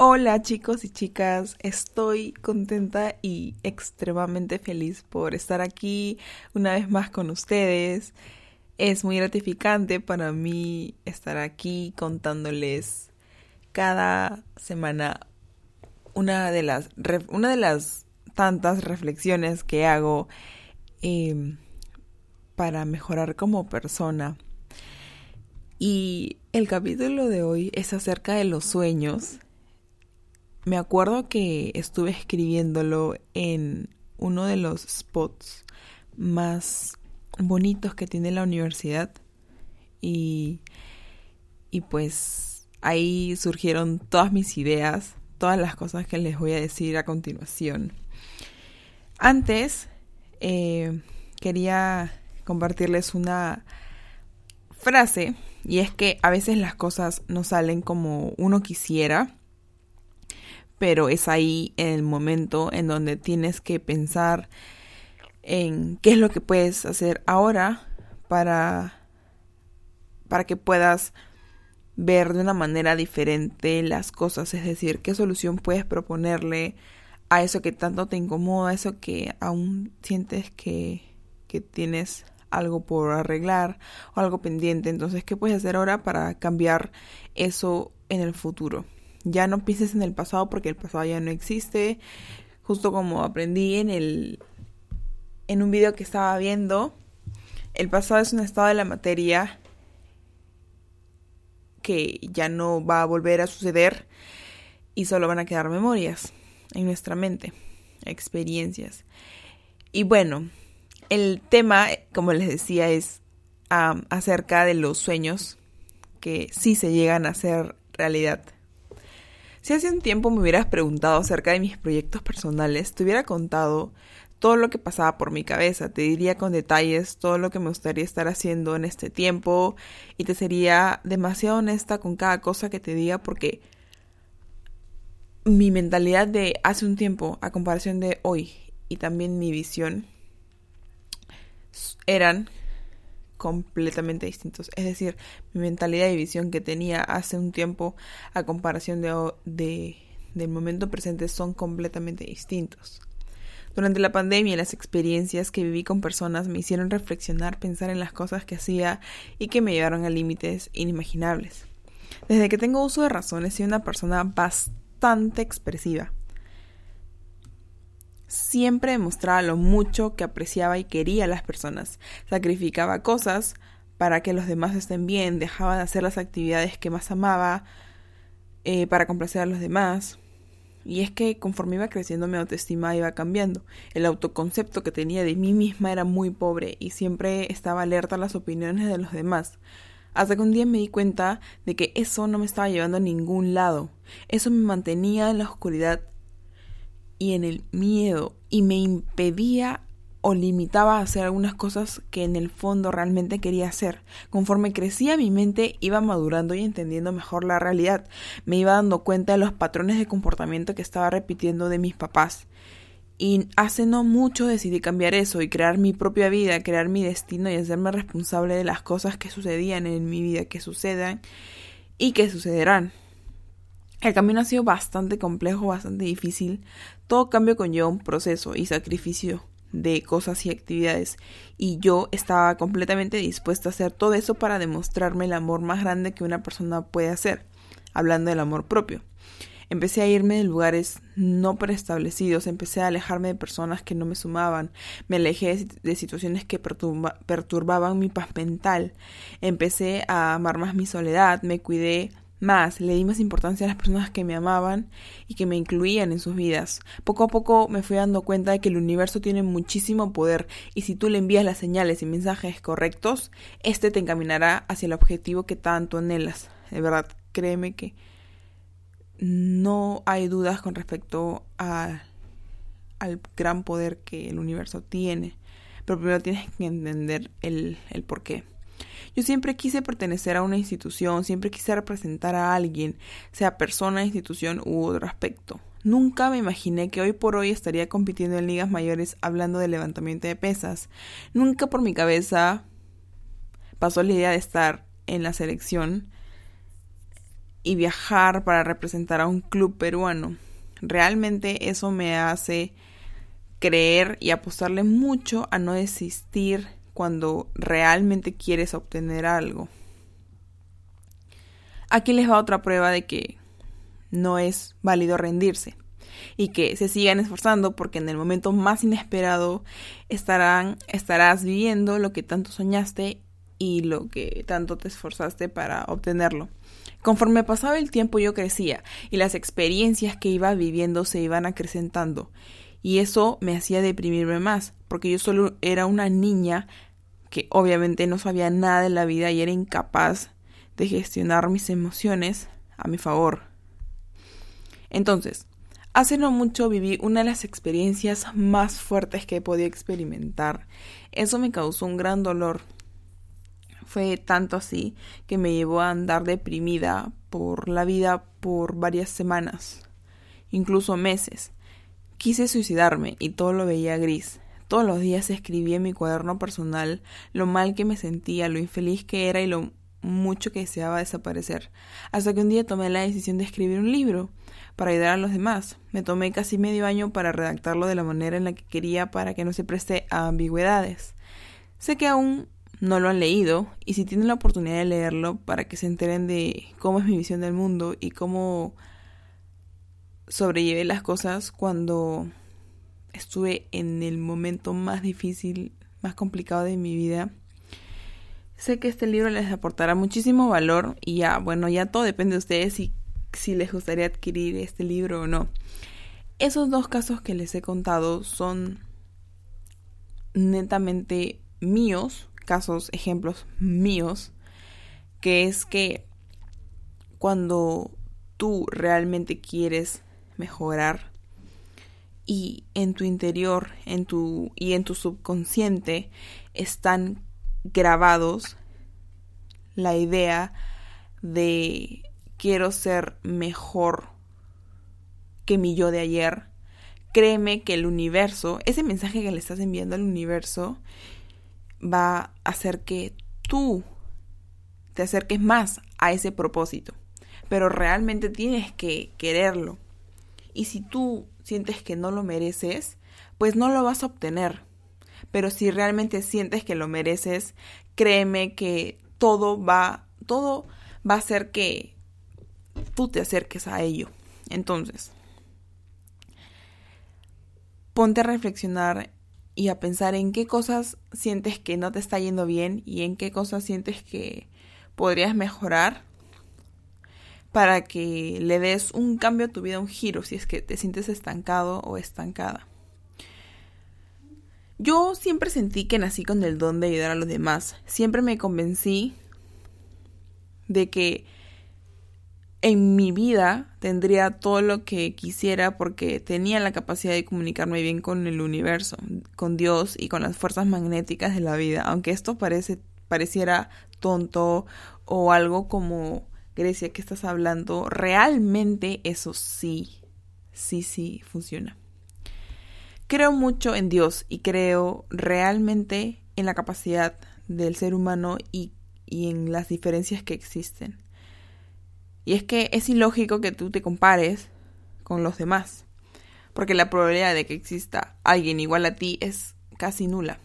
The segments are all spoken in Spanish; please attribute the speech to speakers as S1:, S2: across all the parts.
S1: Hola chicos y chicas, estoy contenta y extremadamente feliz por estar aquí una vez más con ustedes. Es muy gratificante para mí estar aquí contándoles cada semana una de las, una de las tantas reflexiones que hago em, para mejorar como persona. Y el capítulo de hoy es acerca de los sueños me acuerdo que estuve escribiéndolo en uno de los spots más bonitos que tiene la universidad y, y pues ahí surgieron todas mis ideas, todas las cosas que les voy a decir a continuación. Antes eh, quería compartirles una frase y es que a veces las cosas no salen como uno quisiera pero es ahí el momento en donde tienes que pensar en qué es lo que puedes hacer ahora para, para que puedas ver de una manera diferente las cosas, es decir, qué solución puedes proponerle a eso que tanto te incomoda, a eso que aún sientes que, que tienes algo por arreglar o algo pendiente. Entonces, ¿qué puedes hacer ahora para cambiar eso en el futuro? Ya no pienses en el pasado porque el pasado ya no existe. Justo como aprendí en el en un video que estaba viendo, el pasado es un estado de la materia que ya no va a volver a suceder y solo van a quedar memorias en nuestra mente, experiencias. Y bueno, el tema, como les decía, es acerca de los sueños que sí se llegan a ser realidad. Si hace un tiempo me hubieras preguntado acerca de mis proyectos personales, te hubiera contado todo lo que pasaba por mi cabeza, te diría con detalles todo lo que me gustaría estar haciendo en este tiempo y te sería demasiado honesta con cada cosa que te diga porque mi mentalidad de hace un tiempo a comparación de hoy y también mi visión eran completamente distintos. Es decir, mi mentalidad y visión que tenía hace un tiempo a comparación de, del momento presente son completamente distintos. Durante la pandemia, las experiencias que viví con personas me hicieron reflexionar, pensar en las cosas que hacía y que me llevaron a límites inimaginables. Desde que tengo uso de razón, he sido una persona bastante expresiva siempre demostraba lo mucho que apreciaba y quería a las personas. Sacrificaba cosas para que los demás estén bien, dejaba de hacer las actividades que más amaba eh, para complacer a los demás. Y es que conforme iba creciendo mi autoestima iba cambiando. El autoconcepto que tenía de mí misma era muy pobre y siempre estaba alerta a las opiniones de los demás. Hasta que un día me di cuenta de que eso no me estaba llevando a ningún lado. Eso me mantenía en la oscuridad y en el miedo y me impedía o limitaba a hacer algunas cosas que en el fondo realmente quería hacer. Conforme crecía mi mente iba madurando y entendiendo mejor la realidad. Me iba dando cuenta de los patrones de comportamiento que estaba repitiendo de mis papás. Y hace no mucho decidí cambiar eso y crear mi propia vida, crear mi destino y hacerme responsable de las cosas que sucedían en mi vida, que sucedan y que sucederán. El camino ha sido bastante complejo, bastante difícil. Todo cambio conlleva un proceso y sacrificio de cosas y actividades y yo estaba completamente dispuesta a hacer todo eso para demostrarme el amor más grande que una persona puede hacer, hablando del amor propio. Empecé a irme de lugares no preestablecidos, empecé a alejarme de personas que no me sumaban, me alejé de situaciones que perturbaban mi paz mental, empecé a amar más mi soledad, me cuidé más, le di más importancia a las personas que me amaban y que me incluían en sus vidas. Poco a poco me fui dando cuenta de que el universo tiene muchísimo poder y si tú le envías las señales y mensajes correctos, este te encaminará hacia el objetivo que tanto anhelas. De verdad, créeme que no hay dudas con respecto a, al gran poder que el universo tiene. Pero primero tienes que entender el, el por qué. Yo siempre quise pertenecer a una institución, siempre quise representar a alguien, sea persona, institución u otro aspecto. Nunca me imaginé que hoy por hoy estaría compitiendo en ligas mayores hablando de levantamiento de pesas. Nunca por mi cabeza pasó la idea de estar en la selección y viajar para representar a un club peruano. Realmente eso me hace creer y apostarle mucho a no desistir cuando realmente quieres obtener algo. Aquí les va otra prueba de que no es válido rendirse y que se sigan esforzando porque en el momento más inesperado estarán, estarás viviendo lo que tanto soñaste y lo que tanto te esforzaste para obtenerlo. Conforme pasaba el tiempo yo crecía y las experiencias que iba viviendo se iban acrecentando y eso me hacía deprimirme más porque yo solo era una niña que obviamente no sabía nada de la vida y era incapaz de gestionar mis emociones a mi favor. Entonces, hace no mucho viví una de las experiencias más fuertes que he podido experimentar. Eso me causó un gran dolor. Fue tanto así que me llevó a andar deprimida por la vida por varias semanas, incluso meses. Quise suicidarme y todo lo veía gris. Todos los días escribí en mi cuaderno personal lo mal que me sentía, lo infeliz que era y lo mucho que deseaba desaparecer, hasta que un día tomé la decisión de escribir un libro para ayudar a los demás. Me tomé casi medio año para redactarlo de la manera en la que quería para que no se preste a ambigüedades. Sé que aún no lo han leído y si tienen la oportunidad de leerlo para que se enteren de cómo es mi visión del mundo y cómo sobrellevé las cosas cuando estuve en el momento más difícil, más complicado de mi vida, Sé que este libro les aportará muchísimo valor y ya, bueno, ya todo depende de ustedes si, si les gustaría adquirir este libro o no. Esos dos casos que les he contado son netamente míos, casos, ejemplos míos, que es que cuando tú realmente quieres mejorar y en tu interior, en tu y en tu subconsciente están grabados la idea de quiero ser mejor que mi yo de ayer, créeme que el universo, ese mensaje que le estás enviando al universo, va a hacer que tú te acerques más a ese propósito. Pero realmente tienes que quererlo. Y si tú sientes que no lo mereces, pues no lo vas a obtener pero si realmente sientes que lo mereces, créeme que todo va, todo va a hacer que tú te acerques a ello. Entonces, ponte a reflexionar y a pensar en qué cosas sientes que no te está yendo bien y en qué cosas sientes que podrías mejorar para que le des un cambio a tu vida, un giro, si es que te sientes estancado o estancada. Yo siempre sentí que nací con el don de ayudar a los demás. Siempre me convencí de que en mi vida tendría todo lo que quisiera porque tenía la capacidad de comunicarme bien con el universo, con Dios y con las fuerzas magnéticas de la vida. Aunque esto parece, pareciera tonto o algo como Grecia que estás hablando, realmente eso sí, sí, sí funciona. Creo mucho en Dios y creo realmente en la capacidad del ser humano y, en las diferencias que existen. Y es que es ilógico que tú te compares con los demás, porque la probabilidad de que exista alguien igual a ti es casi nula.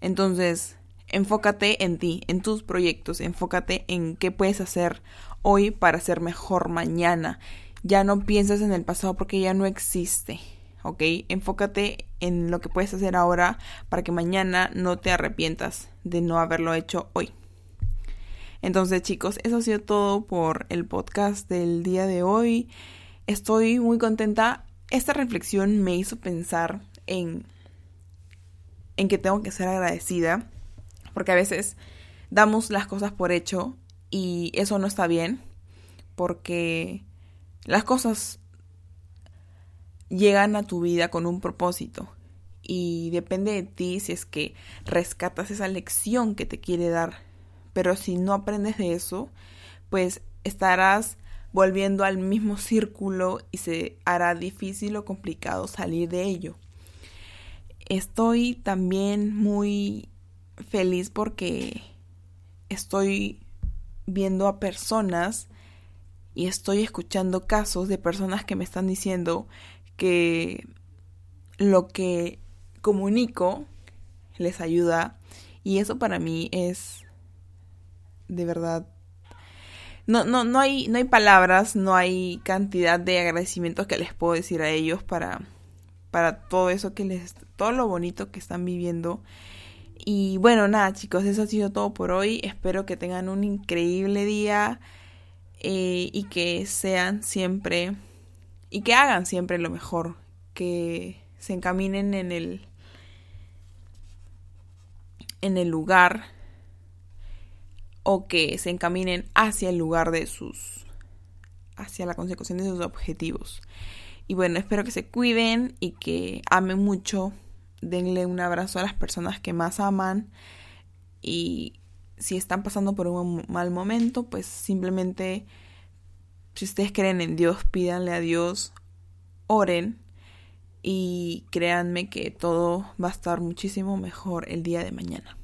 S1: Entonces, enfócate en ti, en tus proyectos, enfócate en qué puedes hacer hoy para ser mejor mañana. Ya no pienses en el pasado porque ya no existe. ¿ok? Enfócate en lo que puedes hacer ahora para que mañana no te arrepientas de no haberlo hecho hoy. Entonces chicos, eso ha sido todo por el podcast del día de hoy. Estoy muy contenta. Esta reflexión me hizo pensar en, en que tengo que ser agradecida, porque a veces damos las cosas por hecho y eso no está bien, porque las cosas llegan a tu vida con un propósito y depende de ti si es que rescatas esa lección que te quiere dar. Pero si no aprendes de eso, pues estarás volviendo al mismo círculo y se hará difícil o complicado salir de ello. Estoy también muy feliz porque estoy viendo a personas y estoy escuchando casos de personas que me están diciendo que lo que comunico les ayuda y eso para mí es de verdad no, no, no, hay, no hay palabras, no hay cantidad de agradecimientos que les puedo decir a ellos para, para todo eso que les, todo lo bonito que están viviendo. Y bueno, nada chicos, eso ha sido todo por hoy. Espero que tengan un increíble día eh, y que sean siempre y que hagan siempre lo mejor, que se encaminen en el en el lugar o que se encaminen hacia el lugar de sus, hacia la consecución de sus objetivos. Y bueno, espero que se cuiden y que amen mucho. Denle un abrazo a las personas que más aman. Y si están pasando por un mal momento, pues simplemente, si ustedes creen en Dios, pídanle a Dios, oren y créanme que todo va a estar muchísimo mejor el día de mañana.